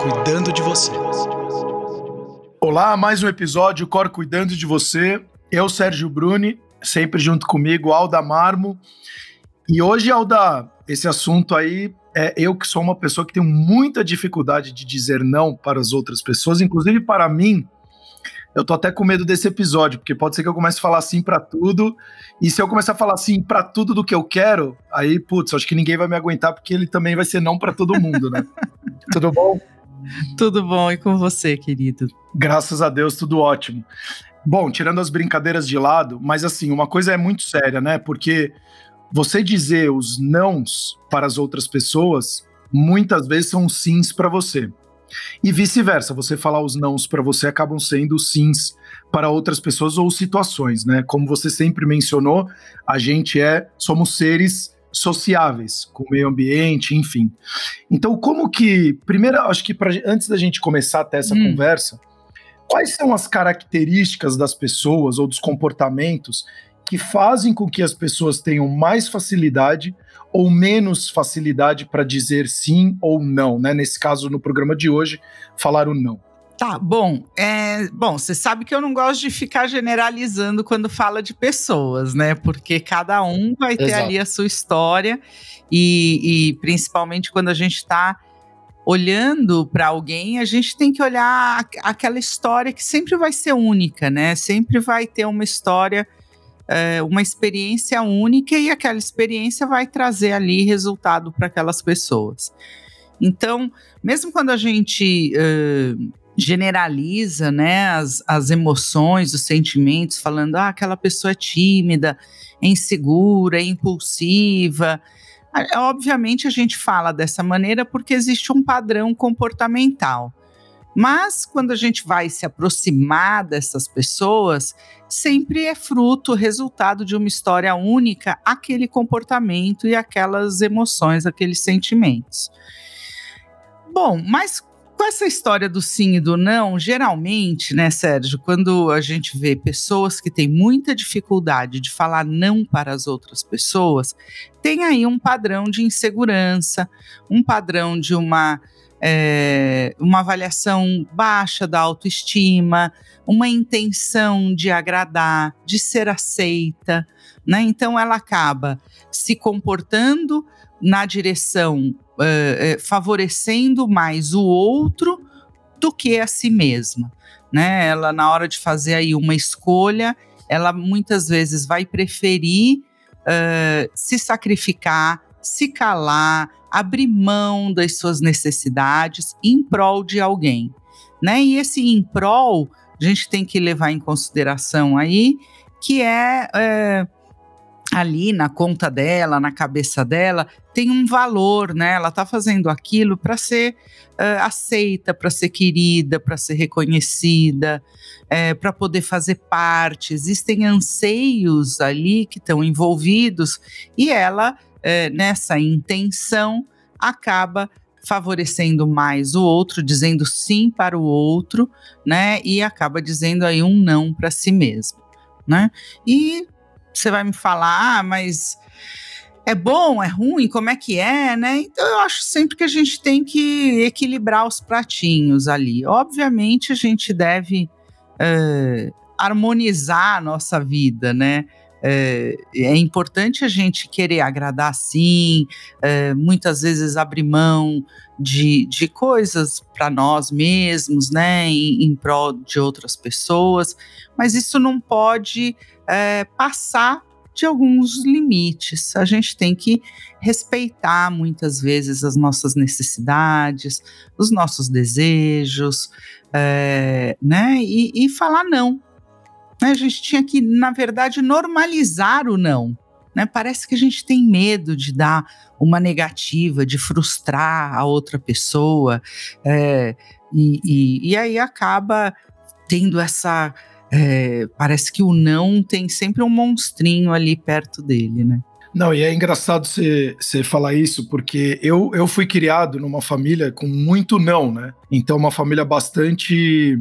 cuidando de você. Olá, mais um episódio Cor cuidando de você. Eu, Sérgio Bruni, sempre junto comigo, Alda Marmo. E hoje, Alda, esse assunto aí é eu que sou uma pessoa que tem muita dificuldade de dizer não para as outras pessoas, inclusive para mim. Eu tô até com medo desse episódio, porque pode ser que eu comece a falar sim para tudo, e se eu começar a falar sim para tudo do que eu quero, aí, putz, acho que ninguém vai me aguentar, porque ele também vai ser não para todo mundo, né? tudo bom? Tudo bom, e com você, querido? Graças a Deus, tudo ótimo. Bom, tirando as brincadeiras de lado, mas assim, uma coisa é muito séria, né? Porque você dizer os nãos para as outras pessoas, muitas vezes são sims para você. E vice-versa, você falar os nãos para você acabam sendo sims para outras pessoas ou situações, né? Como você sempre mencionou, a gente é, somos seres sociáveis com o meio ambiente, enfim. Então, como que, primeiro, acho que pra, antes da gente começar até essa hum. conversa, quais são as características das pessoas ou dos comportamentos que fazem com que as pessoas tenham mais facilidade ou menos facilidade para dizer sim ou não, né? Nesse caso, no programa de hoje, falar o não. Tá, bom, é, bom, você sabe que eu não gosto de ficar generalizando quando fala de pessoas, né? Porque cada um vai ter Exato. ali a sua história e, e principalmente quando a gente está olhando para alguém, a gente tem que olhar aquela história que sempre vai ser única, né? Sempre vai ter uma história é, uma experiência única e aquela experiência vai trazer ali resultado para aquelas pessoas. Então, mesmo quando a gente uh, generaliza né, as, as emoções, os sentimentos, falando ah, aquela pessoa é tímida, é insegura, é impulsiva. Obviamente a gente fala dessa maneira porque existe um padrão comportamental. Mas quando a gente vai se aproximar dessas pessoas, sempre é fruto, resultado de uma história única, aquele comportamento e aquelas emoções, aqueles sentimentos. Bom, mas com essa história do sim e do não, geralmente, né, Sérgio, quando a gente vê pessoas que têm muita dificuldade de falar não para as outras pessoas, tem aí um padrão de insegurança, um padrão de uma é, uma avaliação baixa da autoestima, uma intenção de agradar, de ser aceita, né? Então ela acaba se comportando na direção é, favorecendo mais o outro do que a si mesma, né? Ela na hora de fazer aí uma escolha, ela muitas vezes vai preferir uh, se sacrificar, se calar, abrir mão das suas necessidades em prol de alguém, né? E esse em prol, a gente tem que levar em consideração aí que é, é ali na conta dela, na cabeça dela, tem um valor, né? Ela está fazendo aquilo para ser uh, aceita, para ser querida, para ser reconhecida, é, para poder fazer parte. Existem anseios ali que estão envolvidos e ela é, nessa intenção, acaba favorecendo mais o outro, dizendo sim para o outro, né? E acaba dizendo aí um não para si mesmo, né? E você vai me falar, mas é bom, é ruim, como é que é, né? Então eu acho sempre que a gente tem que equilibrar os pratinhos ali. Obviamente a gente deve uh, harmonizar a nossa vida, né? É, é, importante a gente querer agradar sim, é, muitas vezes abrir mão de, de coisas para nós mesmos, né, em, em prol de outras pessoas, mas isso não pode é, passar de alguns limites. A gente tem que respeitar muitas vezes as nossas necessidades, os nossos desejos, é, né, e, e falar não né? A gente tinha que, na verdade, normalizar o não. Né? Parece que a gente tem medo de dar uma negativa, de frustrar a outra pessoa, é, e, e, e, aí acaba tendo essa. É, parece que o não tem sempre um monstrinho ali perto dele, né? Não, e é engraçado você falar isso, porque eu, eu fui criado numa família com muito não, né? Então, uma família bastante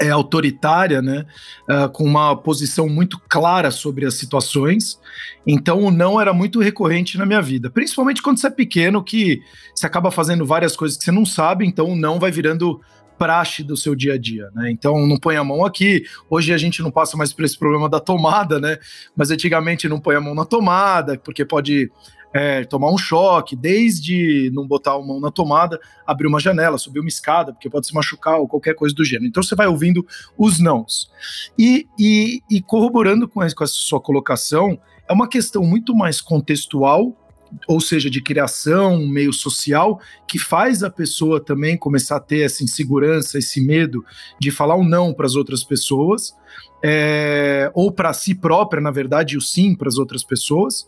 é, autoritária, né, uh, com uma posição muito clara sobre as situações. Então, o não era muito recorrente na minha vida, principalmente quando você é pequeno, que você acaba fazendo várias coisas que você não sabe, então o não vai virando praxe do seu dia a dia, né? Então não põe a mão aqui. Hoje a gente não passa mais por esse problema da tomada, né? Mas antigamente não põe a mão na tomada, porque pode é, tomar um choque, desde não botar a mão na tomada, abrir uma janela, subir uma escada, porque pode se machucar ou qualquer coisa do gênero. Então você vai ouvindo os nãos. E, e, e corroborando com, com essa sua colocação, é uma questão muito mais contextual ou seja, de criação, meio social, que faz a pessoa também começar a ter essa insegurança, esse medo de falar o um não para as outras pessoas, é, ou para si própria, na verdade, o sim para as outras pessoas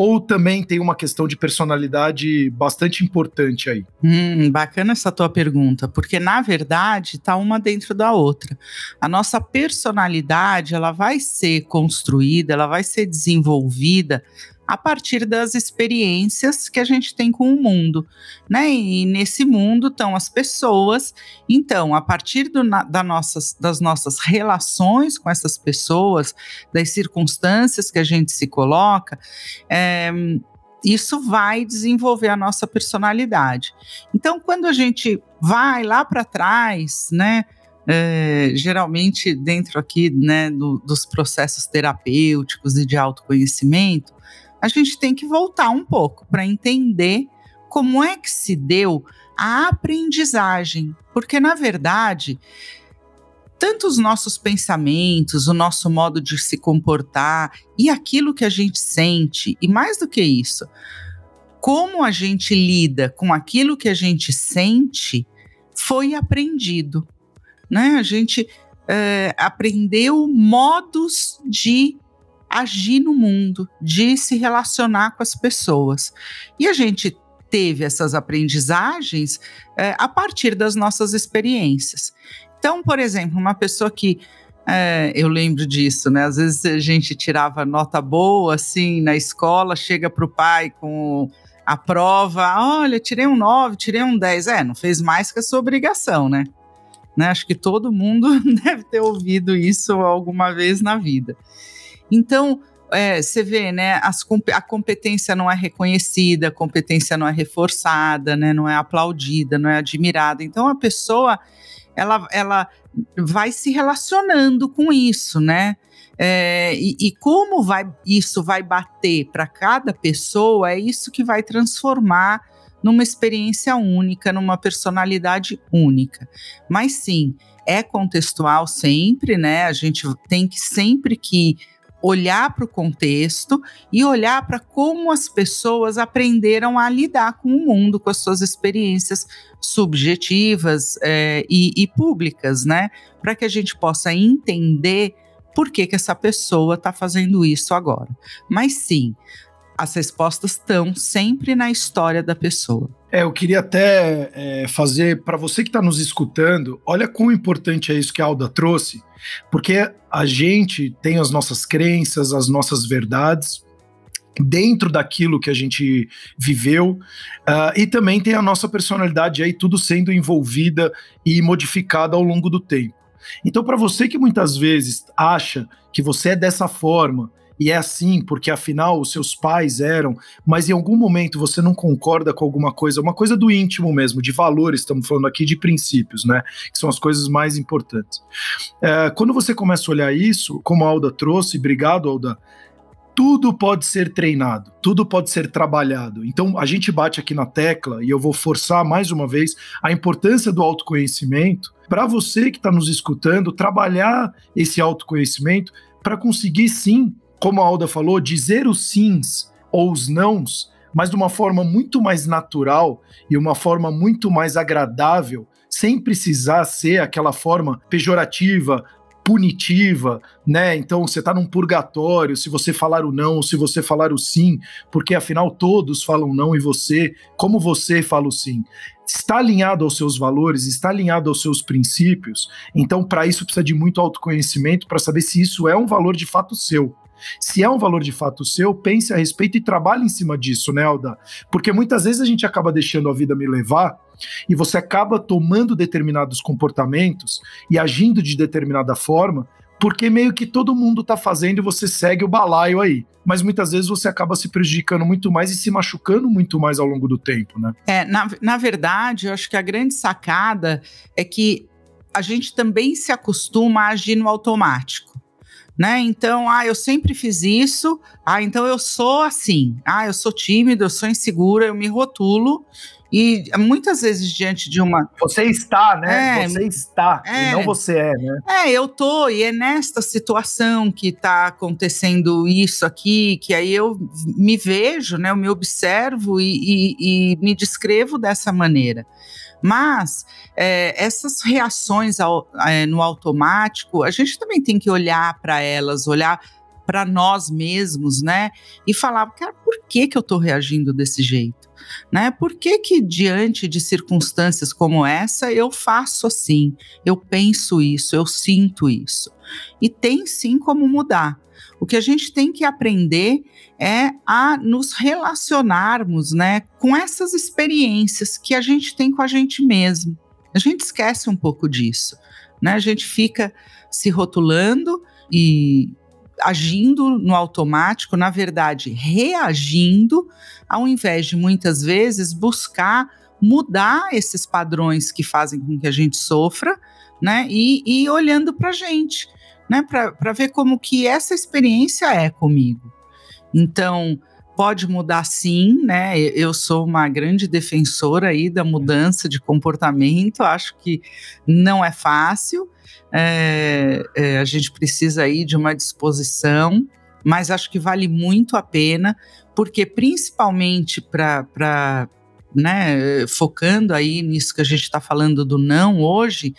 ou também tem uma questão de personalidade bastante importante aí? Hum, bacana essa tua pergunta, porque na verdade está uma dentro da outra. A nossa personalidade ela vai ser construída, ela vai ser desenvolvida a partir das experiências que a gente tem com o mundo, né? E nesse mundo estão as pessoas. Então, a partir do, da nossas, das nossas relações com essas pessoas, das circunstâncias que a gente se coloca, é, isso vai desenvolver a nossa personalidade. Então, quando a gente vai lá para trás, né? É, geralmente dentro aqui né, do, dos processos terapêuticos e de autoconhecimento, a gente tem que voltar um pouco para entender como é que se deu a aprendizagem, porque na verdade, tanto os nossos pensamentos, o nosso modo de se comportar e aquilo que a gente sente, e mais do que isso, como a gente lida com aquilo que a gente sente, foi aprendido. Né? A gente é, aprendeu modos de agir no mundo, de se relacionar com as pessoas. E a gente teve essas aprendizagens é, a partir das nossas experiências. Então, por exemplo, uma pessoa que é, eu lembro disso, né? Às vezes a gente tirava nota boa, assim, na escola, chega para o pai com a prova, olha, tirei um 9, tirei um 10. É, não fez mais que a sua obrigação, né? né? Acho que todo mundo deve ter ouvido isso alguma vez na vida. Então, é, você vê, né, as, a competência não é reconhecida, a competência não é reforçada, né, não é aplaudida, não é admirada. Então, a pessoa, ela, ela vai se relacionando com isso, né? É, e, e, como vai, isso vai bater para cada pessoa, é isso que vai transformar numa experiência única, numa personalidade única. Mas sim, é contextual sempre, né? A gente tem que sempre que olhar para o contexto e olhar para como as pessoas aprenderam a lidar com o mundo, com as suas experiências subjetivas é, e, e, públicas, né? Para que a gente possa entender por que, que essa pessoa está fazendo isso agora. Mas sim, as respostas estão sempre na história da pessoa. É, eu queria até é, fazer para você que está nos escutando, olha quão importante é isso que a Alda trouxe, porque a gente tem as nossas crenças, as nossas verdades dentro daquilo que a gente viveu uh, e também tem a nossa personalidade aí tudo sendo envolvida e modificada ao longo do tempo. Então, para você que muitas vezes acha que você é dessa forma e é assim porque afinal os seus pais eram, mas em algum momento você não concorda com alguma coisa, uma coisa do íntimo mesmo, de valores, estamos falando aqui de princípios, né? Que são as coisas mais importantes. É, quando você começa a olhar isso, como a Alda trouxe, obrigado, Alda, tudo pode ser treinado, tudo pode ser trabalhado. Então a gente bate aqui na tecla e eu vou forçar mais uma vez a importância do autoconhecimento para você que está nos escutando trabalhar esse autoconhecimento para conseguir sim como a Alda falou, dizer os sims ou os nãos, mas de uma forma muito mais natural e uma forma muito mais agradável, sem precisar ser aquela forma pejorativa, punitiva, né? Então você está num purgatório se você falar o não ou se você falar o sim, porque afinal todos falam não e você, como você fala o sim, está alinhado aos seus valores, está alinhado aos seus princípios. Então para isso precisa de muito autoconhecimento para saber se isso é um valor de fato seu. Se é um valor de fato seu, pense a respeito e trabalhe em cima disso, né, Alda? Porque muitas vezes a gente acaba deixando a vida me levar e você acaba tomando determinados comportamentos e agindo de determinada forma porque meio que todo mundo tá fazendo e você segue o balaio aí. Mas muitas vezes você acaba se prejudicando muito mais e se machucando muito mais ao longo do tempo, né? É, na, na verdade, eu acho que a grande sacada é que a gente também se acostuma a agir no automático. Né? Então, ah, eu sempre fiz isso, ah, então eu sou assim, ah, eu sou tímido, eu sou insegura, eu me rotulo e muitas vezes diante de uma. Você está, né? É, você está, é, e não você é, né? É, eu tô, e é nesta situação que está acontecendo isso aqui, que aí eu me vejo, né? Eu me observo e, e, e me descrevo dessa maneira. Mas é, essas reações ao, é, no automático, a gente também tem que olhar para elas, olhar para nós mesmos, né? E falar, cara, por que, que eu estou reagindo desse jeito? né? Por que que diante de circunstâncias como essa eu faço assim? Eu penso isso, eu sinto isso. E tem sim como mudar. O que a gente tem que aprender é a nos relacionarmos, né, com essas experiências que a gente tem com a gente mesmo. A gente esquece um pouco disso, né? A gente fica se rotulando e agindo no automático, na verdade, reagindo, ao invés de muitas vezes buscar mudar esses padrões que fazem com que a gente sofra, né? E, e olhando para a gente, né? Para ver como que essa experiência é comigo. Então, pode mudar sim, né? Eu sou uma grande defensora aí da mudança de comportamento, acho que não é fácil, é, é, a gente precisa aí de uma disposição, mas acho que vale muito a pena, porque principalmente para, né, focando aí nisso que a gente está falando do não hoje,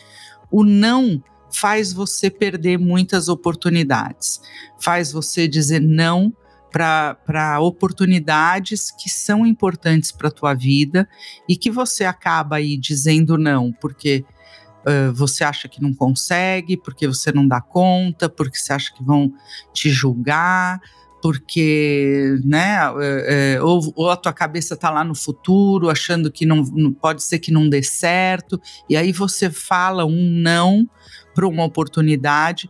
o não faz você perder muitas oportunidades, faz você dizer não para oportunidades que são importantes para a tua vida e que você acaba aí dizendo não, porque uh, você acha que não consegue, porque você não dá conta, porque você acha que vão te julgar, porque, né, é, ou, ou, a tua cabeça está lá no futuro, achando que não, não, pode ser que não dê certo, e aí você fala um não para uma oportunidade,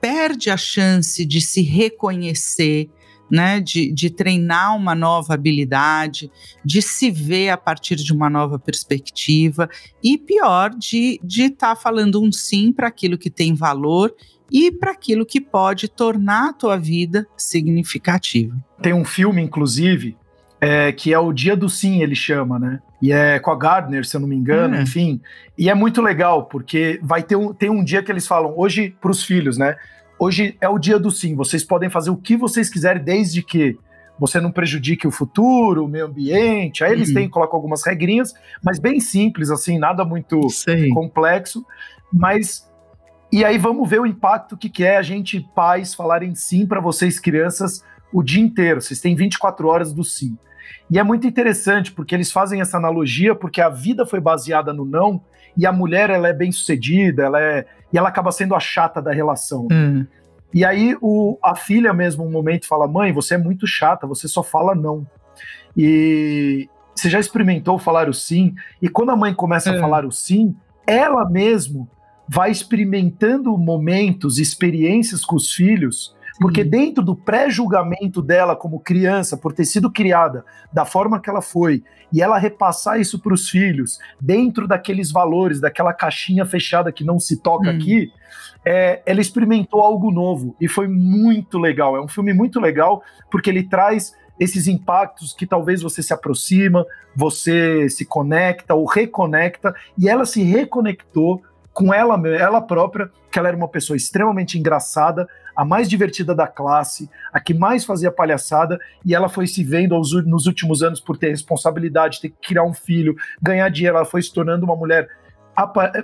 perde a chance de se reconhecer, né, de, de treinar uma nova habilidade, de se ver a partir de uma nova perspectiva e pior, de estar tá falando um sim para aquilo que tem valor e para aquilo que pode tornar a tua vida significativa. Tem um filme, inclusive, é, que é o Dia do Sim, ele chama, né? E é com a Gardner, se eu não me engano, hum. enfim. E é muito legal, porque vai ter um, tem um dia que eles falam, hoje para os filhos, né? Hoje é o dia do sim. Vocês podem fazer o que vocês quiserem, desde que você não prejudique o futuro, o meio ambiente. Aí eles uhum. têm, colocam algumas regrinhas, mas bem simples, assim, nada muito complexo. Mas. E aí vamos ver o impacto que, que é a gente, pais, falarem sim para vocês, crianças, o dia inteiro. Vocês têm 24 horas do sim. E é muito interessante, porque eles fazem essa analogia, porque a vida foi baseada no não, e a mulher ela é bem sucedida, ela é e ela acaba sendo a chata da relação. Hum. E aí o, a filha mesmo um momento fala: "Mãe, você é muito chata, você só fala não". E você já experimentou falar o sim? E quando a mãe começa a é. falar o sim, ela mesmo vai experimentando momentos, experiências com os filhos porque dentro do pré-julgamento dela como criança, por ter sido criada da forma que ela foi, e ela repassar isso para os filhos, dentro daqueles valores, daquela caixinha fechada que não se toca uhum. aqui, é, ela experimentou algo novo e foi muito legal. É um filme muito legal porque ele traz esses impactos que talvez você se aproxima, você se conecta ou reconecta, e ela se reconectou com ela, ela própria, que ela era uma pessoa extremamente engraçada, a mais divertida da classe, a que mais fazia palhaçada, e ela foi se vendo aos, nos últimos anos por ter responsabilidade, ter que criar um filho, ganhar dinheiro, ela foi se tornando uma mulher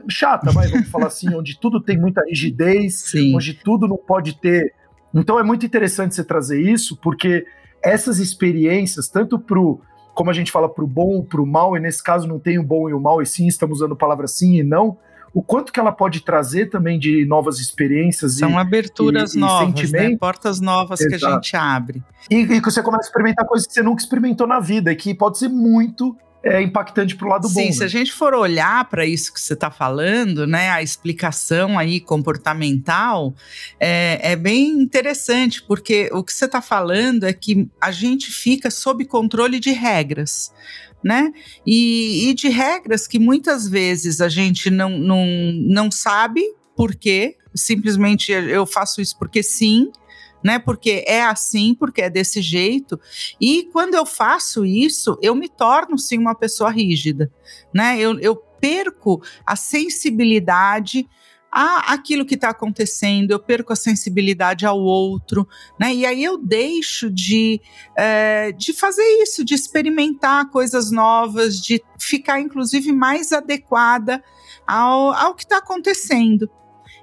chata, mas vamos falar assim, onde tudo tem muita rigidez, Sim. onde tudo não pode ter. Então é muito interessante você trazer isso, porque essas experiências, tanto pro, como a gente fala, pro bom ou pro mal, e nesse caso não tem o bom e o mal, e sim estamos usando palavras sim e não, o quanto que ela pode trazer também de novas experiências. São e, aberturas e, novas, né? portas novas Exato. que a gente abre. E, e que você começa a experimentar coisas que você nunca experimentou na vida e que pode ser muito é impactante para o lado Sim, bom. Sim, se né? a gente for olhar para isso que você está falando, né, a explicação aí comportamental é, é bem interessante, porque o que você está falando é que a gente fica sob controle de regras. Né? E, e de regras que muitas vezes a gente não, não, não sabe por quê, simplesmente eu faço isso porque sim, né? Porque é assim, porque é desse jeito. E quando eu faço isso, eu me torno sim uma pessoa rígida, né? Eu, eu perco a sensibilidade a aquilo que está acontecendo, eu perco a sensibilidade ao outro, né? E aí eu deixo de, é, de fazer isso, de experimentar coisas novas, de ficar, inclusive, mais adequada ao, ao que está acontecendo.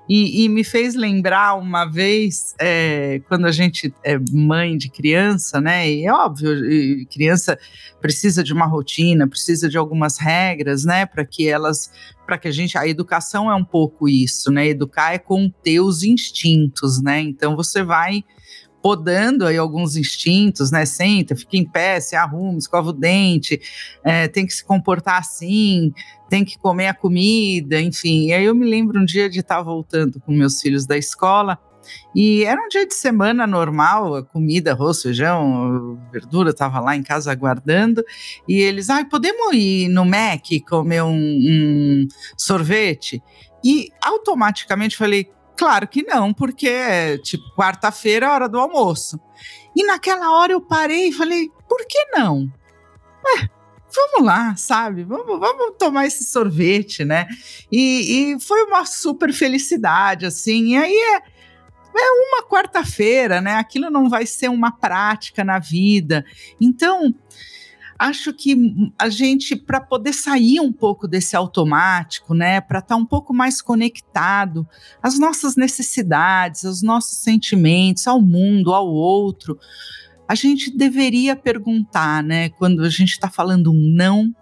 E, e, me fez lembrar uma vez, é, quando a gente é mãe de criança, né? E é óbvio, criança precisa de uma rotina, precisa de algumas regras, né? Para que elas, para que a gente, a educação é um pouco isso, né? Educar é conter os instintos, né? Então você vai podando aí alguns instintos, né? Senta, fica em pé, se arruma, escova o dente, é, tem que se comportar assim, tem que comer a comida, enfim. E aí eu me lembro um dia de estar voltando com meus filhos da escola e era um dia de semana normal, a comida, arroz, feijão, verdura, estava lá em casa aguardando. E eles, ah, podemos ir no Mac comer um, um sorvete? E automaticamente falei, claro que não, porque é tipo quarta-feira, é hora do almoço. E naquela hora eu parei e falei, por que não? É, vamos lá, sabe? Vamos, vamos tomar esse sorvete, né? E, e foi uma super felicidade, assim. E aí é, é uma quarta-feira, né? Aquilo não vai ser uma prática na vida. Então, acho que a gente, para poder sair um pouco desse automático, né, para estar tá um pouco mais conectado às nossas necessidades, aos nossos sentimentos, ao mundo, ao outro, a gente deveria perguntar, né, quando a gente está falando um não,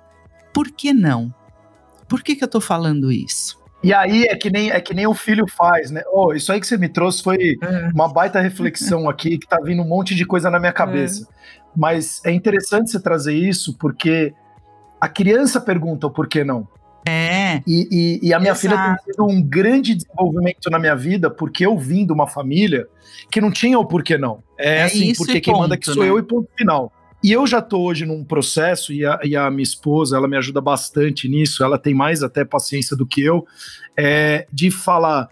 por que não? Por que, que eu estou falando isso? E aí é que nem é que nem o filho faz, né? Oh, isso aí que você me trouxe foi é. uma baita reflexão aqui que tá vindo um monte de coisa na minha cabeça. É. Mas é interessante você trazer isso porque a criança pergunta o porquê não. É. E, e, e a minha Exato. filha tem tido um grande desenvolvimento na minha vida porque eu vim de uma família que não tinha o porquê não. É, é assim, porque quem ponto, manda que sou né? eu e ponto final. E eu já tô hoje num processo, e a, e a, minha esposa, ela me ajuda bastante nisso, ela tem mais até paciência do que eu, é, de falar,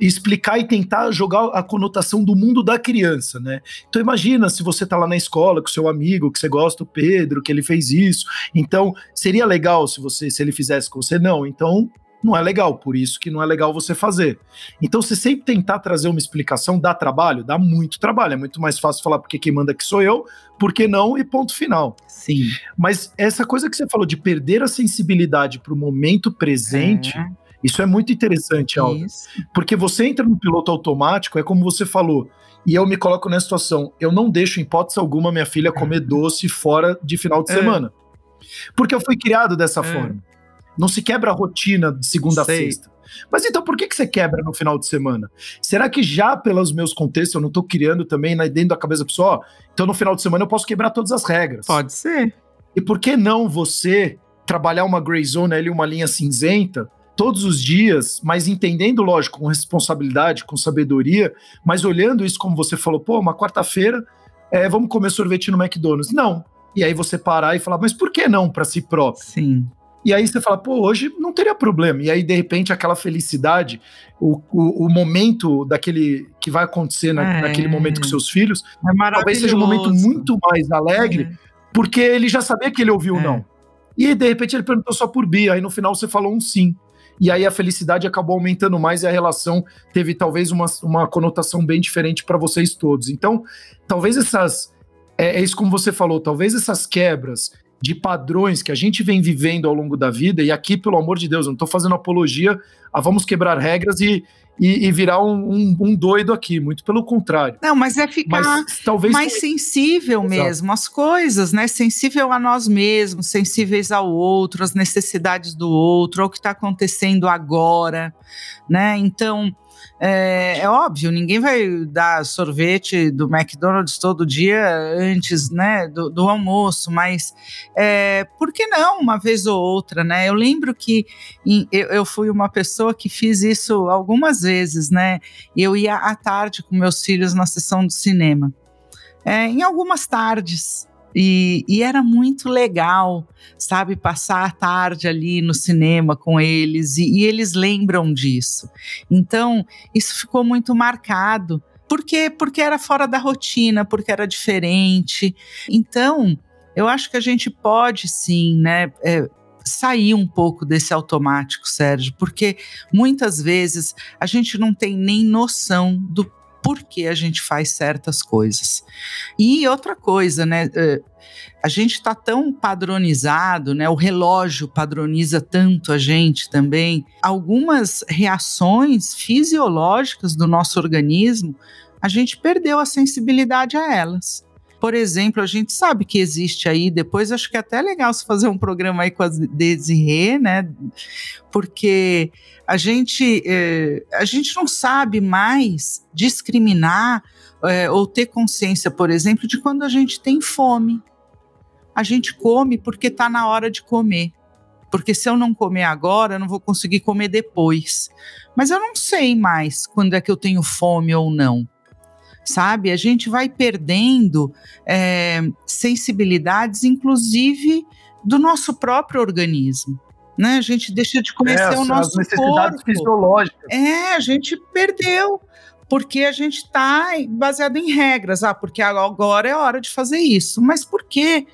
explicar e tentar jogar a conotação do mundo da criança, né? Então imagina se você tá lá na escola com seu amigo, que você gosta, o Pedro, que ele fez isso. Então, seria legal se você se ele fizesse com você não. Então, não é legal, por isso que não é legal você fazer. Então, você sempre tentar trazer uma explicação dá trabalho, dá muito trabalho. É muito mais fácil falar porque quem manda aqui sou eu, porque não e ponto final. Sim. Mas essa coisa que você falou de perder a sensibilidade para o momento presente, é. Isso é muito interessante, Alda. Porque você entra no piloto automático, é como você falou, e eu me coloco nessa situação. Eu não deixo, em hipótese alguma, minha filha comer é. doce fora de final de é. semana. Porque eu fui criado dessa é. forma. Não se quebra a rotina de segunda Sei. a sexta. Mas então por que, que você quebra no final de semana? Será que já pelos meus contextos eu não estou criando também né, dentro da cabeça da pessoa? Então no final de semana eu posso quebrar todas as regras. Pode ser. E por que não você trabalhar uma gray zone ali, uma linha cinzenta, todos os dias, mas entendendo, lógico, com responsabilidade, com sabedoria, mas olhando isso como você falou, pô, uma quarta-feira, é, vamos comer sorvete no McDonald's. Não. E aí você parar e falar, mas por que não para si próprio? Sim. E aí você fala, pô, hoje não teria problema. E aí, de repente, aquela felicidade, o, o, o momento daquele que vai acontecer na, é. naquele momento com seus filhos, é talvez seja um momento muito mais alegre, é. porque ele já sabia que ele ouviu é. não. E aí, de repente, ele perguntou só por bi, aí no final você falou um sim. E aí a felicidade acabou aumentando mais e a relação teve talvez uma, uma conotação bem diferente para vocês todos. Então, talvez essas. É, é isso como você falou, talvez essas quebras de padrões que a gente vem vivendo ao longo da vida, e aqui, pelo amor de Deus, eu não estou fazendo apologia a vamos quebrar regras e, e, e virar um, um, um, doido aqui, muito pelo contrário. Não, mas é ficar mas, talvez mais sensível mesmo às coisas, né? Sensível a nós mesmos, sensíveis ao outro, às necessidades do outro, ao que está acontecendo agora, né? Então, é, é, óbvio, ninguém vai dar sorvete do McDonald's todo dia antes né, do, do almoço, mas é, por que não uma vez ou outra, né? Eu lembro que em, eu, eu, fui uma pessoa que fiz isso algumas vezes, né? Eu ia à tarde com meus filhos na sessão do cinema. É, em algumas tardes, e, e, era muito legal, sabe, passar a tarde ali no cinema com eles, e, e eles lembram disso. Então, isso ficou muito marcado. Por quê? Porque era fora da rotina, porque era diferente. Então, eu acho que a gente pode sim, né? É, sair um pouco desse automático, Sérgio, porque muitas vezes a gente não tem nem noção do por que a gente faz certas coisas. E outra coisa, né? Eh, a gente está tão padronizado, né? O relógio padroniza tanto a gente também. Algumas reações fisiológicas do nosso organismo, a gente perdeu a sensibilidade a elas. Por exemplo, a gente sabe que existe aí, depois acho que é até legal se fazer um programa aí com a Desirê, né? Porque a gente, é, a gente não sabe mais discriminar é, ou ter consciência, por exemplo, de quando a gente tem fome. A gente come porque está na hora de comer. Porque se eu não comer agora, eu não vou conseguir comer depois. Mas eu não sei mais quando é que eu tenho fome ou não sabe? A gente vai perdendo é, sensibilidades, inclusive do nosso próprio organismo. Né? A gente deixa de conhecer é, o nosso as corpo. fisiológicas. É, a gente perdeu porque a gente está baseado em regras. Ah, porque agora é hora de fazer isso. Mas por quê?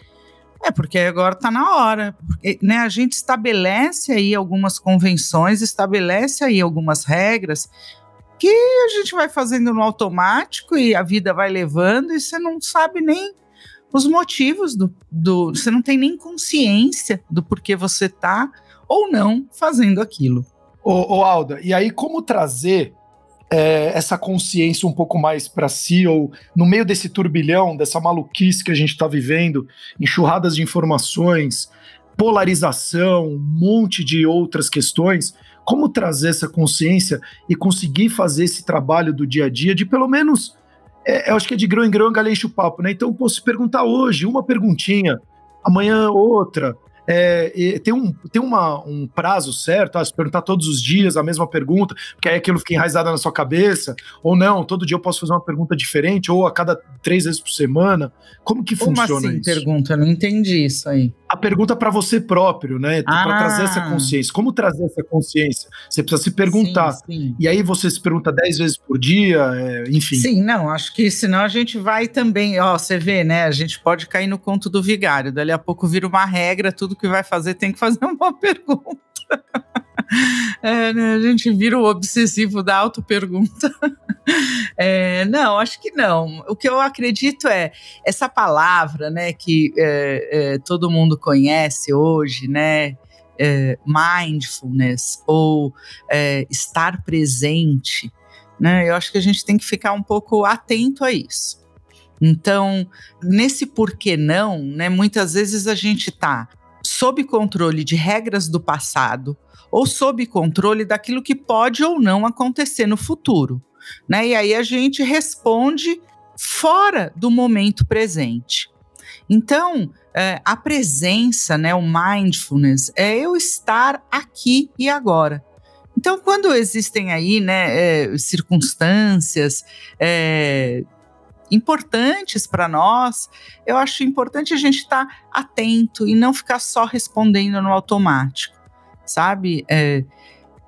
É porque agora está na hora. Porque, né, a gente estabelece aí algumas convenções, estabelece aí algumas regras que a gente vai fazendo no automático e a vida vai levando e você não sabe nem os motivos do, do você não tem nem consciência do porquê você está ou não fazendo aquilo. Ô, Alda, e aí como trazer é, essa consciência um pouco mais para si, ou no meio desse turbilhão, dessa maluquice que a gente está vivendo, enxurradas de informações, polarização, um monte de outras questões, como trazer essa consciência e conseguir fazer esse trabalho do dia a dia de pelo menos. É, eu acho que é de grão em grão, galera enche o papo, né? Então, se perguntar hoje uma perguntinha, amanhã outra, é, tem um, tem uma, um prazo certo, ah, se perguntar todos os dias a mesma pergunta, porque aí aquilo fica enraizado na sua cabeça, ou não, todo dia eu posso fazer uma pergunta diferente, ou a cada três vezes por semana. Como que Como funciona assim, isso? pergunta? Eu não entendi isso aí. A pergunta para você próprio, né? Ah. Para trazer essa consciência. Como trazer essa consciência? Você precisa se perguntar. Sim, sim. E aí você se pergunta dez vezes por dia, é, enfim. Sim, não, acho que senão a gente vai também, ó, você vê, né? A gente pode cair no conto do vigário. Dali a pouco vira uma regra, tudo que vai fazer tem que fazer uma pergunta. É, né, a gente vira o obsessivo da auto-pergunta. É, não, acho que não. O que eu acredito é essa palavra, né, que é, é todo mundo conhece hoje, né, é, mindfulness ou é, estar presente, né? Eu acho que a gente tem que ficar um pouco atento a isso. Então, nesse porquê não, né? Muitas vezes a gente está sob controle de regras do passado ou sob controle daquilo que pode ou não acontecer no futuro. Né? E aí a gente responde fora do momento presente. Então, é, a presença, né, o mindfulness, é eu estar aqui e agora. Então, quando existem aí né, é, circunstâncias é, importantes para nós, eu acho importante a gente estar tá atento e não ficar só respondendo no automático, sabe? É,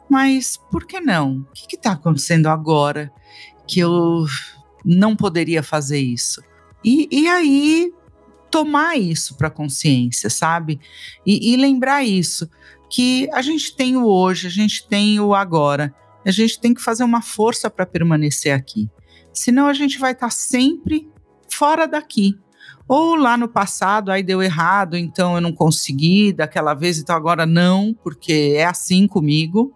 mas por que não? O que está acontecendo agora que eu não poderia fazer isso? E, e aí tomar isso para consciência, sabe? E, e lembrar isso, que a gente tem o hoje, a gente tem o agora, a gente tem que fazer uma força para permanecer aqui. Senão a gente vai estar tá sempre fora daqui. Ou lá no passado, aí deu errado, então eu não consegui daquela vez, então agora não, porque é assim comigo,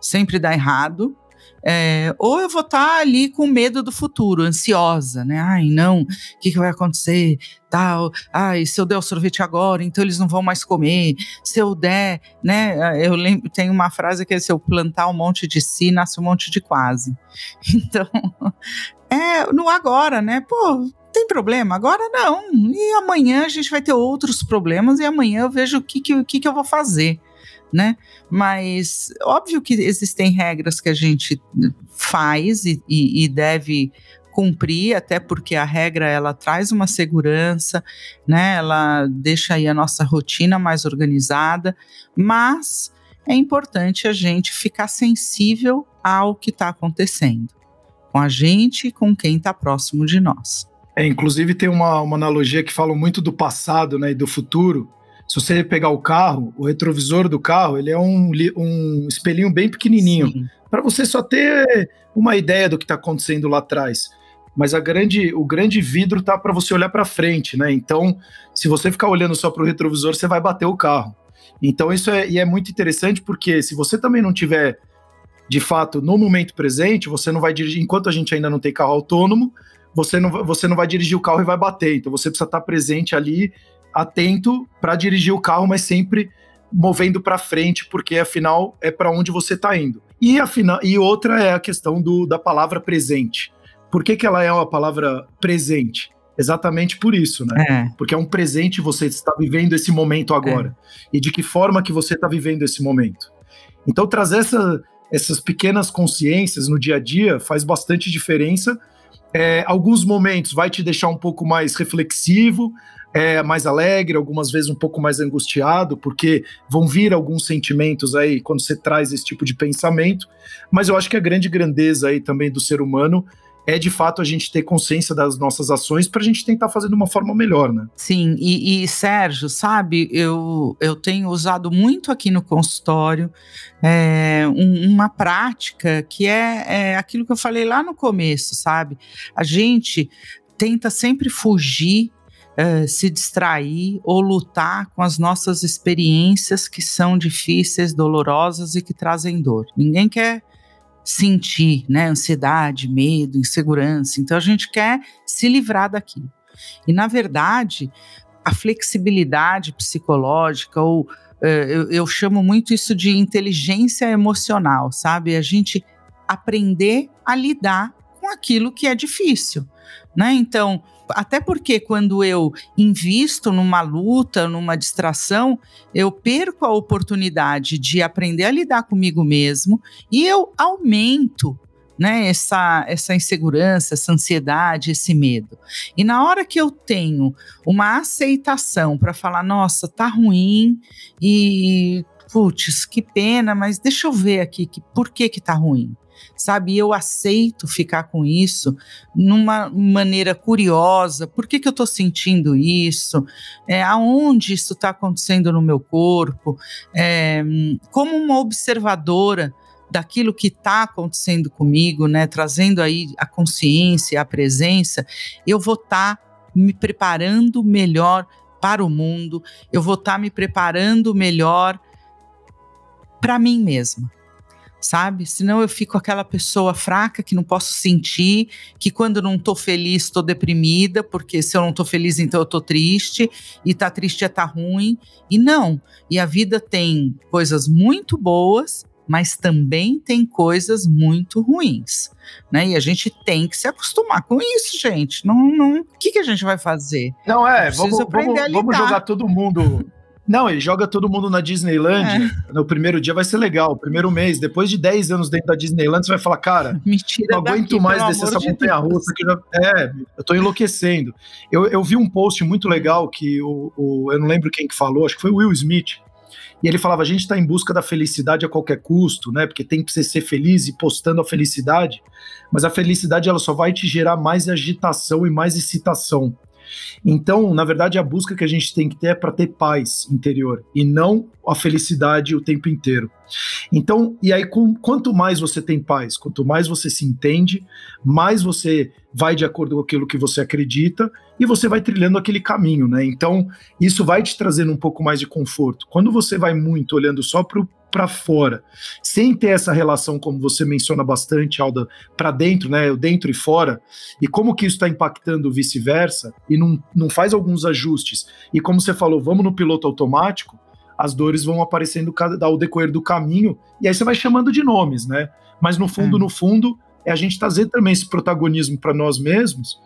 sempre dá errado. É, ou eu vou estar tá ali com medo do futuro, ansiosa, né? Ai, não, o que, que vai acontecer? Tal, ai, se eu der o sorvete agora, então eles não vão mais comer. Se eu der, né? Eu lembro, tem uma frase que é: se eu plantar um monte de si, nasce um monte de quase. Então, é no agora, né? Pô, tem problema, agora não. E amanhã a gente vai ter outros problemas, e amanhã eu vejo o que, que, que, que eu vou fazer né? Mas óbvio que existem regras que a gente faz e, e, e deve cumprir, até porque a regra ela traz uma segurança, né? Ela deixa aí a nossa rotina mais organizada, mas é importante a gente ficar sensível ao que está acontecendo com a gente e com quem está próximo de nós. É, inclusive tem uma, uma analogia que fala muito do passado né, e do futuro, se você pegar o carro, o retrovisor do carro, ele é um, um espelhinho bem pequenininho, para você só ter uma ideia do que está acontecendo lá atrás. Mas a grande, o grande vidro tá para você olhar para frente, né? Então, se você ficar olhando só para o retrovisor, você vai bater o carro. Então, isso é, e é muito interessante porque se você também não tiver de fato no momento presente, você não vai dirigir, enquanto a gente ainda não tem carro autônomo, você não, você não vai dirigir o carro e vai bater. Então você precisa estar presente ali atento para dirigir o carro, mas sempre movendo para frente, porque afinal é para onde você está indo. E, afinal, e outra é a questão do, da palavra presente. Por que, que ela é uma palavra presente? Exatamente por isso, né? É. Porque é um presente você está vivendo esse momento agora. É. E de que forma que você está vivendo esse momento. Então, trazer essa, essas pequenas consciências no dia a dia faz bastante diferença. É, alguns momentos vai te deixar um pouco mais reflexivo, é mais alegre, algumas vezes um pouco mais angustiado, porque vão vir alguns sentimentos aí quando você traz esse tipo de pensamento. Mas eu acho que a grande grandeza aí também do ser humano é de fato a gente ter consciência das nossas ações para a gente tentar fazer de uma forma melhor, né? Sim, e, e, Sérgio, sabe, eu, eu tenho usado muito aqui no consultório é, um, uma prática que é, é aquilo que eu falei lá no começo, sabe? A gente tenta sempre fugir uh, se distrair ou lutar com as nossas experiências que são difíceis, dolorosas e que trazem dor. Ninguém quer sentir né, ansiedade, medo, insegurança. Então a gente quer se livrar daquilo. E na verdade, a flexibilidade psicológica ou uh, eu, eu chamo muito isso de inteligência emocional, sabe? A gente aprender a lidar com aquilo que é difícil, né? Então, até porque quando eu invisto numa luta, numa distração, eu perco a oportunidade de aprender a lidar comigo mesmo e eu aumento né, essa, essa insegurança, essa ansiedade, esse medo. E na hora que eu tenho uma aceitação para falar, nossa, tá ruim e putz, que pena, mas deixa eu ver aqui que, por que que tá ruim sabe? Eu aceito ficar com isso numa maneira curiosa. Por que, que eu estou sentindo isso? É, aonde isso está acontecendo no meu corpo? É, como uma observadora daquilo que está acontecendo comigo, né? Trazendo aí a consciência, a presença, eu vou estar tá me preparando melhor para o mundo, eu vou estar tá me preparando melhor para mim mesma sabe? Senão eu fico aquela pessoa fraca que não posso sentir, que quando não tô feliz estou deprimida, porque se eu não tô feliz então eu tô triste, e tá triste é tá ruim. E não, e a vida tem coisas muito boas, mas também tem coisas muito ruins, né? E a gente tem que se acostumar com isso, gente. Não, não, o que, que a gente vai fazer? Não é, vamos, vamos, vamos jogar todo mundo não, ele joga todo mundo na Disneyland. É. No primeiro dia vai ser legal, primeiro mês. Depois de 10 anos dentro da Disneyland, você vai falar, cara, Mentira não aguento daqui, mais descer essa de montanha russa. Que já, é, eu tô enlouquecendo. Eu, eu vi um post muito legal que o, o, eu não lembro quem que falou, acho que foi o Will Smith. E ele falava: a gente está em busca da felicidade a qualquer custo, né? Porque tem que ser feliz e postando a felicidade. Mas a felicidade ela só vai te gerar mais agitação e mais excitação. Então, na verdade, a busca que a gente tem que ter é para ter paz interior e não a felicidade o tempo inteiro. Então, e aí, com, quanto mais você tem paz, quanto mais você se entende, mais você vai de acordo com aquilo que você acredita e você vai trilhando aquele caminho, né? Então, isso vai te trazendo um pouco mais de conforto. Quando você vai muito olhando só para para fora, sem ter essa relação, como você menciona bastante, Alda, para dentro, né, dentro e fora, e como que isso está impactando vice-versa, e não, não faz alguns ajustes, e como você falou, vamos no piloto automático, as dores vão aparecendo ao decorrer do caminho, e aí você vai chamando de nomes, né? Mas no fundo, é. no fundo, é a gente trazer também esse protagonismo para nós mesmos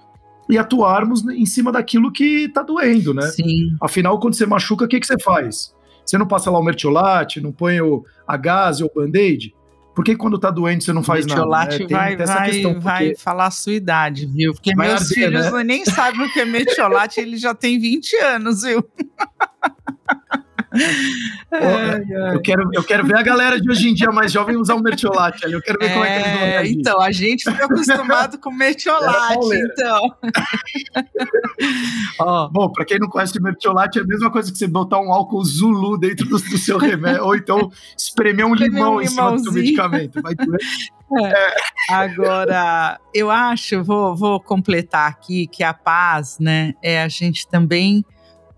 e atuarmos em cima daquilo que está doendo, né? Sim. Afinal, quando você machuca, o que, que você faz? Você não passa lá o mertiolate, não põe o, a gase ou o band-aid? Por que quando tá doente você não faz nada? Né? vai, vai, questão, vai falar a sua idade, viu? Porque meus arder, filhos né? nem sabem o que é metiolate, ele já tem 20 anos, viu? eu, quero, eu quero ver a galera de hoje em dia mais jovem usar o mertiolate ali. Eu quero ver é, como é que eles vão reagir. Então, a gente foi acostumado com mertiolate, é, então. oh. Bom, para quem não conhece o mertiolate, é a mesma coisa que você botar um álcool Zulu dentro do, do seu remédio, ou então espremer um limão um em cima do seu medicamento. Vai doer. É. Agora, eu acho, vou, vou completar aqui que a paz, né, é a gente também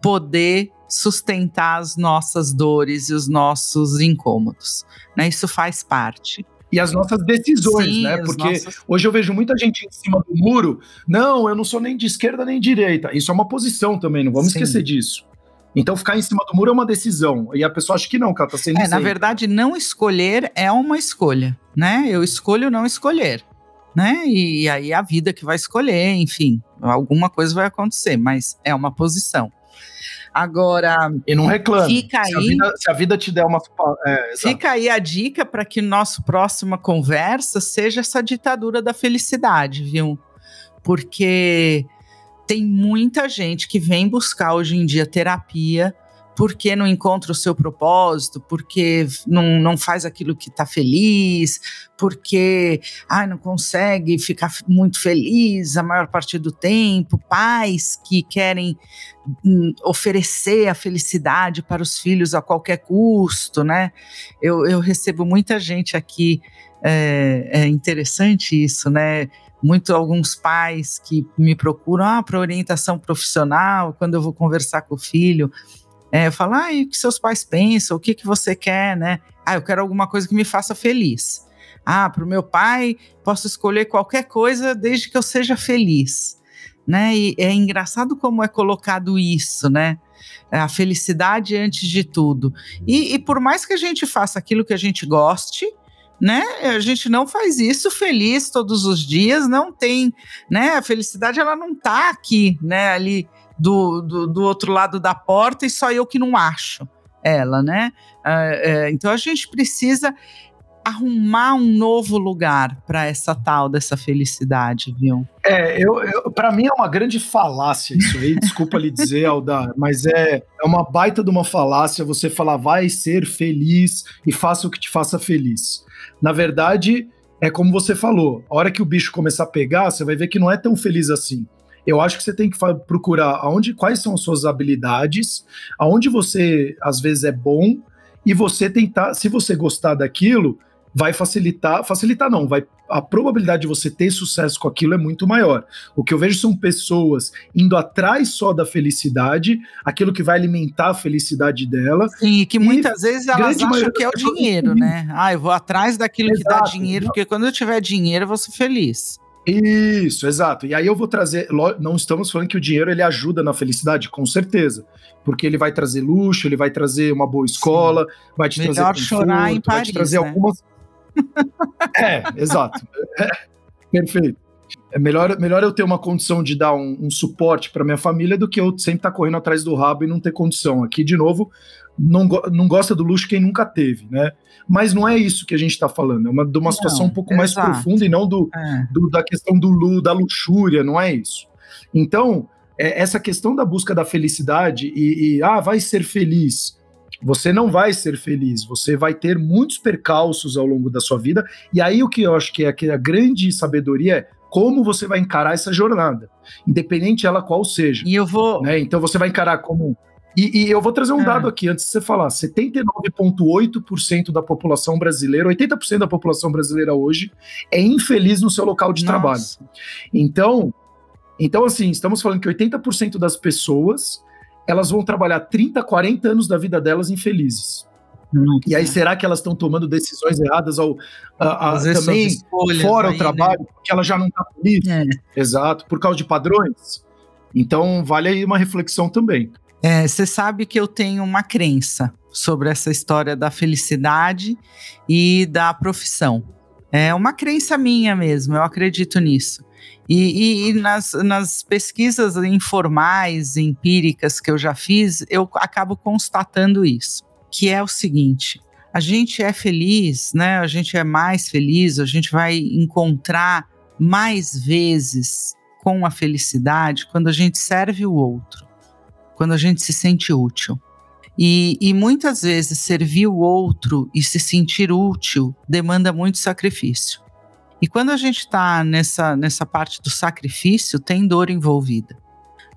poder sustentar as nossas dores e os nossos incômodos. Né? Isso faz parte e as nossas decisões, Sim, né? Porque nossas... hoje eu vejo muita gente em cima do muro. Não, eu não sou nem de esquerda nem de direita. Isso é uma posição também, não vamos Sim. esquecer disso. Então, ficar em cima do muro é uma decisão. E a pessoa acha que não, que ela tá sendo. É, na verdade, não escolher é uma escolha, né? Eu escolho não escolher, né? E, e aí a vida que vai escolher, enfim, alguma coisa vai acontecer, mas é uma posição. Agora. E não reclame. Fica se aí. A vida, se a vida te der uma. É, fica aí a dica para que nossa próxima conversa seja essa ditadura da felicidade, viu? Porque tem muita gente que vem buscar hoje em dia terapia porque não encontra o seu propósito, porque não, não faz aquilo que está feliz, porque ai, não consegue ficar muito feliz a maior parte do tempo, pais que querem hum, oferecer a felicidade para os filhos a qualquer custo, né? Eu, eu recebo muita gente aqui, é, é interessante isso, né? muito alguns pais que me procuram ah, para orientação profissional, quando eu vou conversar com o filho, é, ah, o que seus pais pensam? O que, que você quer, né? Ah, eu quero alguma coisa que me faça feliz. Ah, para o meu pai, posso escolher qualquer coisa desde que eu seja feliz. Né? E é engraçado como é colocado isso, né? A felicidade antes de tudo. E, e por mais que a gente faça aquilo que a gente goste, né? A gente não faz isso feliz todos os dias, não tem, né? A felicidade ela não está aqui, né? Ali do, do, do, outro lado da porta e só eu que não acho ela, né? É, é, então a gente precisa arrumar um novo lugar para essa tal dessa felicidade, viu? É, eu, eu para mim é uma grande falácia isso aí, desculpa lhe dizer, Alda, mas é, é uma baita de uma falácia você falar vai ser feliz e faça o que te faça feliz. Na verdade, é como você falou, a hora que o bicho começar a pegar, você vai ver que não é tão feliz assim eu acho que você tem que procurar aonde, quais são as suas habilidades, aonde você às vezes é bom e você tentar, se você gostar daquilo, vai facilitar, facilitar não, vai a probabilidade de você ter sucesso com aquilo é muito maior. O que eu vejo são pessoas indo atrás só da felicidade, aquilo que vai alimentar a felicidade dela. Sim, que muitas vezes elas acham que é o dinheiro, né? Ah, eu vou atrás daquilo Exato, que dá dinheiro, porque quando eu tiver dinheiro eu vou ser feliz. Isso, exato. E aí eu vou trazer, não estamos falando que o dinheiro ele ajuda na felicidade, com certeza, porque ele vai trazer luxo, ele vai trazer uma boa escola, Sim. vai te Melhor trazer conforto, chorar em Paris, vai te trazer né? algumas É, exato. É, perfeito. É melhor, melhor eu ter uma condição de dar um, um suporte para minha família do que eu sempre estar tá correndo atrás do rabo e não ter condição. Aqui, de novo, não, não gosta do luxo quem nunca teve, né? Mas não é isso que a gente está falando, é uma, de uma situação um pouco mais profunda e não do, é. do, da questão do, da luxúria, não é isso. Então, é, essa questão da busca da felicidade e, e, ah, vai ser feliz. Você não vai ser feliz, você vai ter muitos percalços ao longo da sua vida, e aí o que eu acho que é, que é a grande sabedoria é como você vai encarar essa jornada, independente ela qual seja. E eu vou. Né? Então você vai encarar como. E, e eu vou trazer um é. dado aqui antes de você falar: 79,8% da população brasileira, 80% da população brasileira hoje é infeliz no seu local de Nossa. trabalho. Então, então, assim, estamos falando que 80% das pessoas elas vão trabalhar 30, 40 anos da vida delas infelizes. E aí, será que elas estão tomando decisões erradas ao, a, a, também fora aí, o né? trabalho, né? porque ela já não está feliz? É. Exato, por causa de padrões? Então, vale aí uma reflexão também. Você é, sabe que eu tenho uma crença sobre essa história da felicidade e da profissão. É uma crença minha mesmo, eu acredito nisso. E, e, e nas, nas, pesquisas informais, empíricas que eu já fiz, eu acabo constatando isso que é o seguinte: a gente é feliz, né? A gente é mais feliz, a gente vai encontrar mais vezes com a felicidade quando a gente serve o outro, quando a gente se sente útil. E, e muitas vezes servir o outro e se sentir útil demanda muito sacrifício. E quando a gente está nessa, nessa parte do sacrifício, tem dor envolvida.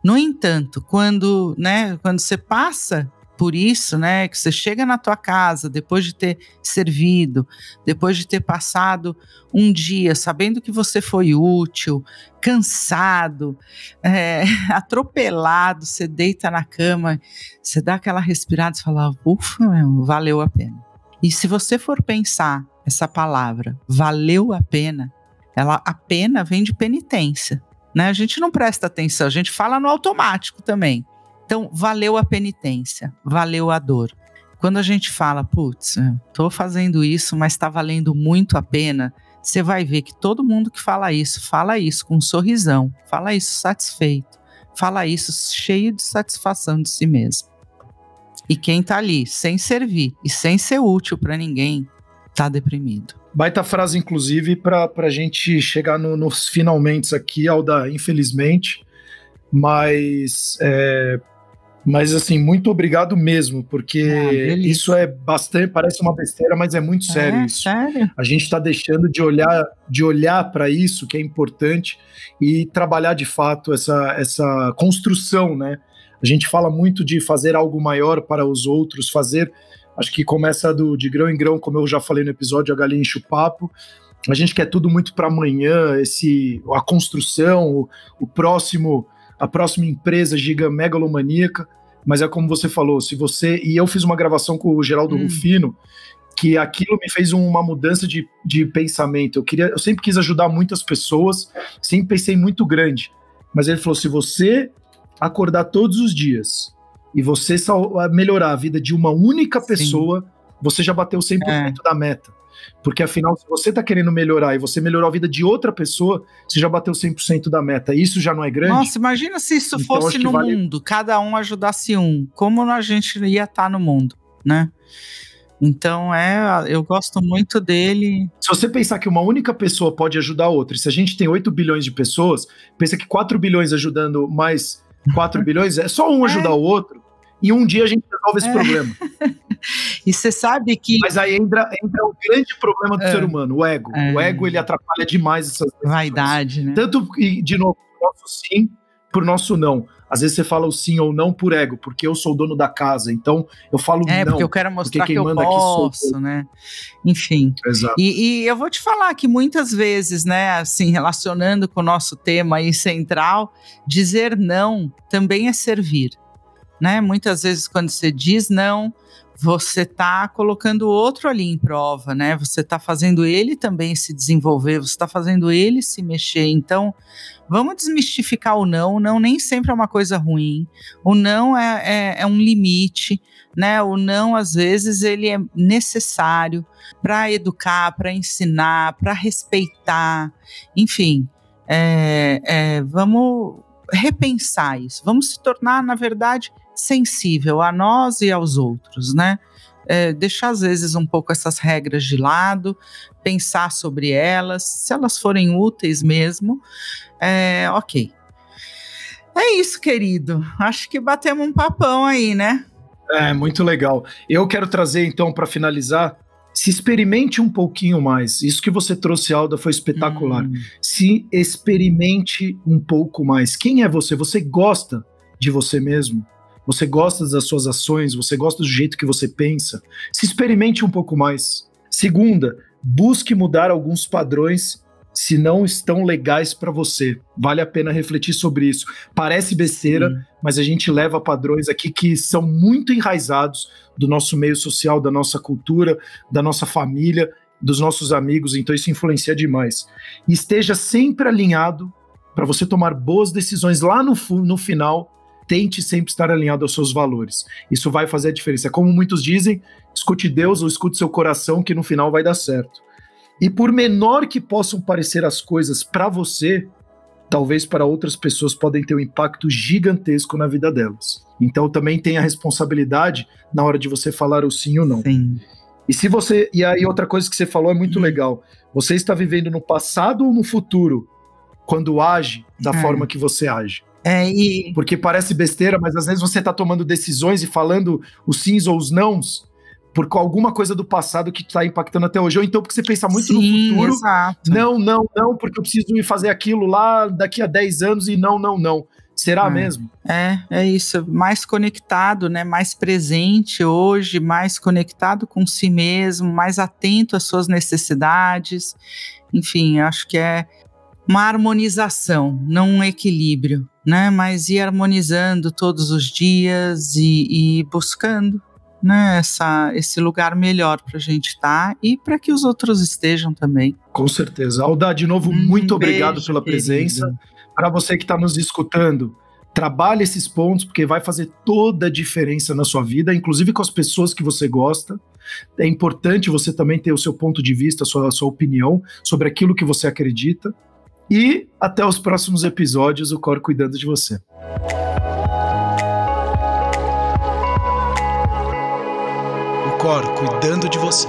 No entanto, quando, né, quando você passa por isso, né, que você chega na tua casa depois de ter servido, depois de ter passado um dia sabendo que você foi útil, cansado, é, atropelado, você deita na cama, você dá aquela respirada e fala, ufa, valeu a pena. E se você for pensar essa palavra, valeu a pena, ela a pena vem de penitência, né? A gente não presta atenção, a gente fala no automático também. Então, valeu a penitência, valeu a dor. Quando a gente fala, putz, estou fazendo isso, mas está valendo muito a pena, você vai ver que todo mundo que fala isso, fala isso com um sorrisão, fala isso satisfeito, fala isso cheio de satisfação de si mesmo. E quem está ali sem servir e sem ser útil para ninguém, está deprimido. Baita frase, inclusive, para a gente chegar no, nos finalmente aqui, Alda, infelizmente. Mas é, mas assim, muito obrigado mesmo, porque ah, isso é bastante, parece uma besteira, mas é muito sério é, isso. Sério? A gente está deixando de olhar, de olhar para isso que é importante e trabalhar de fato essa, essa construção, né? A gente fala muito de fazer algo maior para os outros, fazer, acho que começa do, de grão em grão, como eu já falei no episódio, a galinha enche o papo. A gente quer tudo muito para amanhã, esse a construção, o, o próximo a próxima empresa giga megalomaníaca mas é como você falou, se você. E eu fiz uma gravação com o Geraldo hum. Rufino, que aquilo me fez uma mudança de, de pensamento. Eu queria, eu sempre quis ajudar muitas pessoas, sempre pensei muito grande. Mas ele falou: se você acordar todos os dias e você melhorar a vida de uma única pessoa, Sim. você já bateu 100% é. da meta. Porque afinal, se você está querendo melhorar e você melhorou a vida de outra pessoa, você já bateu 100% da meta. Isso já não é grande? Nossa, imagina se isso então, fosse no vale... mundo, cada um ajudasse um. Como a gente ia estar tá no mundo, né? Então, é, eu gosto muito dele. Se você pensar que uma única pessoa pode ajudar outra, e se a gente tem 8 bilhões de pessoas, pensa que 4 bilhões ajudando mais 4 bilhões, é só um é. ajudar o outro, e um dia a gente resolve esse é. problema. e você sabe que. Mas aí entra, entra o grande problema do é. ser humano, o ego. É. O ego ele atrapalha demais essas Vaidade, né? Tanto, de novo, por nosso sim, por nosso não. Às vezes você fala o sim ou não por ego, porque eu sou o dono da casa, então eu falo é, não. É, porque eu quero mostrar que eu posso, né? Enfim. Exato. E, e, eu vou te falar que muitas vezes, né, assim, relacionando com o nosso tema aí central, dizer não também é servir né? Muitas vezes quando você diz não, você está colocando outro ali em prova, né? Você está fazendo ele também se desenvolver, você está fazendo ele se mexer. Então, vamos desmistificar o não. O não nem sempre é uma coisa ruim. O não é, é, é um limite, né? O não, às vezes, ele é necessário para educar, para ensinar, para respeitar. Enfim, é, é, vamos repensar isso. Vamos se tornar, na verdade, sensível a nós e aos outros, né? É, deixar às vezes um pouco essas regras de lado, pensar sobre elas, se elas forem úteis mesmo, é, ok. É isso, querido. Acho que batemos um papão aí, né? É, muito legal. Eu quero trazer, então, para finalizar, se experimente um pouquinho mais. Isso que você trouxe, Alda, foi espetacular. Hum. Se experimente um pouco mais. Quem é você? Você gosta de você mesmo? Você gosta das suas ações? Você gosta do jeito que você pensa? Se experimente um pouco mais. Segunda, busque mudar alguns padrões se não estão legais para você. Vale a pena refletir sobre isso. Parece besteira, Sim. mas a gente leva padrões aqui que são muito enraizados do nosso meio social, da nossa cultura, da nossa família, dos nossos amigos, então isso influencia demais. E esteja sempre alinhado para você tomar boas decisões lá no, no final. Tente sempre estar alinhado aos seus valores. Isso vai fazer a diferença. Como muitos dizem, escute Deus ou escute seu coração, que no final vai dar certo. E por menor que possam parecer as coisas para você, talvez para outras pessoas podem ter um impacto gigantesco na vida delas. Então também tem a responsabilidade na hora de você falar o sim ou não. Sim. E se você. E aí, outra coisa que você falou é muito hum. legal. Você está vivendo no passado ou no futuro quando age da é. forma que você age? É, e... Porque parece besteira, mas às vezes você está tomando decisões e falando os sims ou os nãos por alguma coisa do passado que está impactando até hoje. Ou então porque você pensa muito Sim, no futuro. Exato. Não, não, não, porque eu preciso ir fazer aquilo lá daqui a 10 anos e não, não, não. Será é. mesmo? É, é isso. Mais conectado, né? Mais presente hoje, mais conectado com si mesmo, mais atento às suas necessidades. Enfim, acho que é uma harmonização, não um equilíbrio, né? Mas ir harmonizando todos os dias e, e buscando né, essa, esse lugar melhor para a gente estar tá, e para que os outros estejam também. Com certeza. Alda, de novo, hum, muito obrigado beijo, pela presença. Para você que está nos escutando, trabalhe esses pontos, porque vai fazer toda a diferença na sua vida, inclusive com as pessoas que você gosta. É importante você também ter o seu ponto de vista, a sua, a sua opinião sobre aquilo que você acredita. E até os próximos episódios, o Cor cuidando de você. Cor cuidando de você.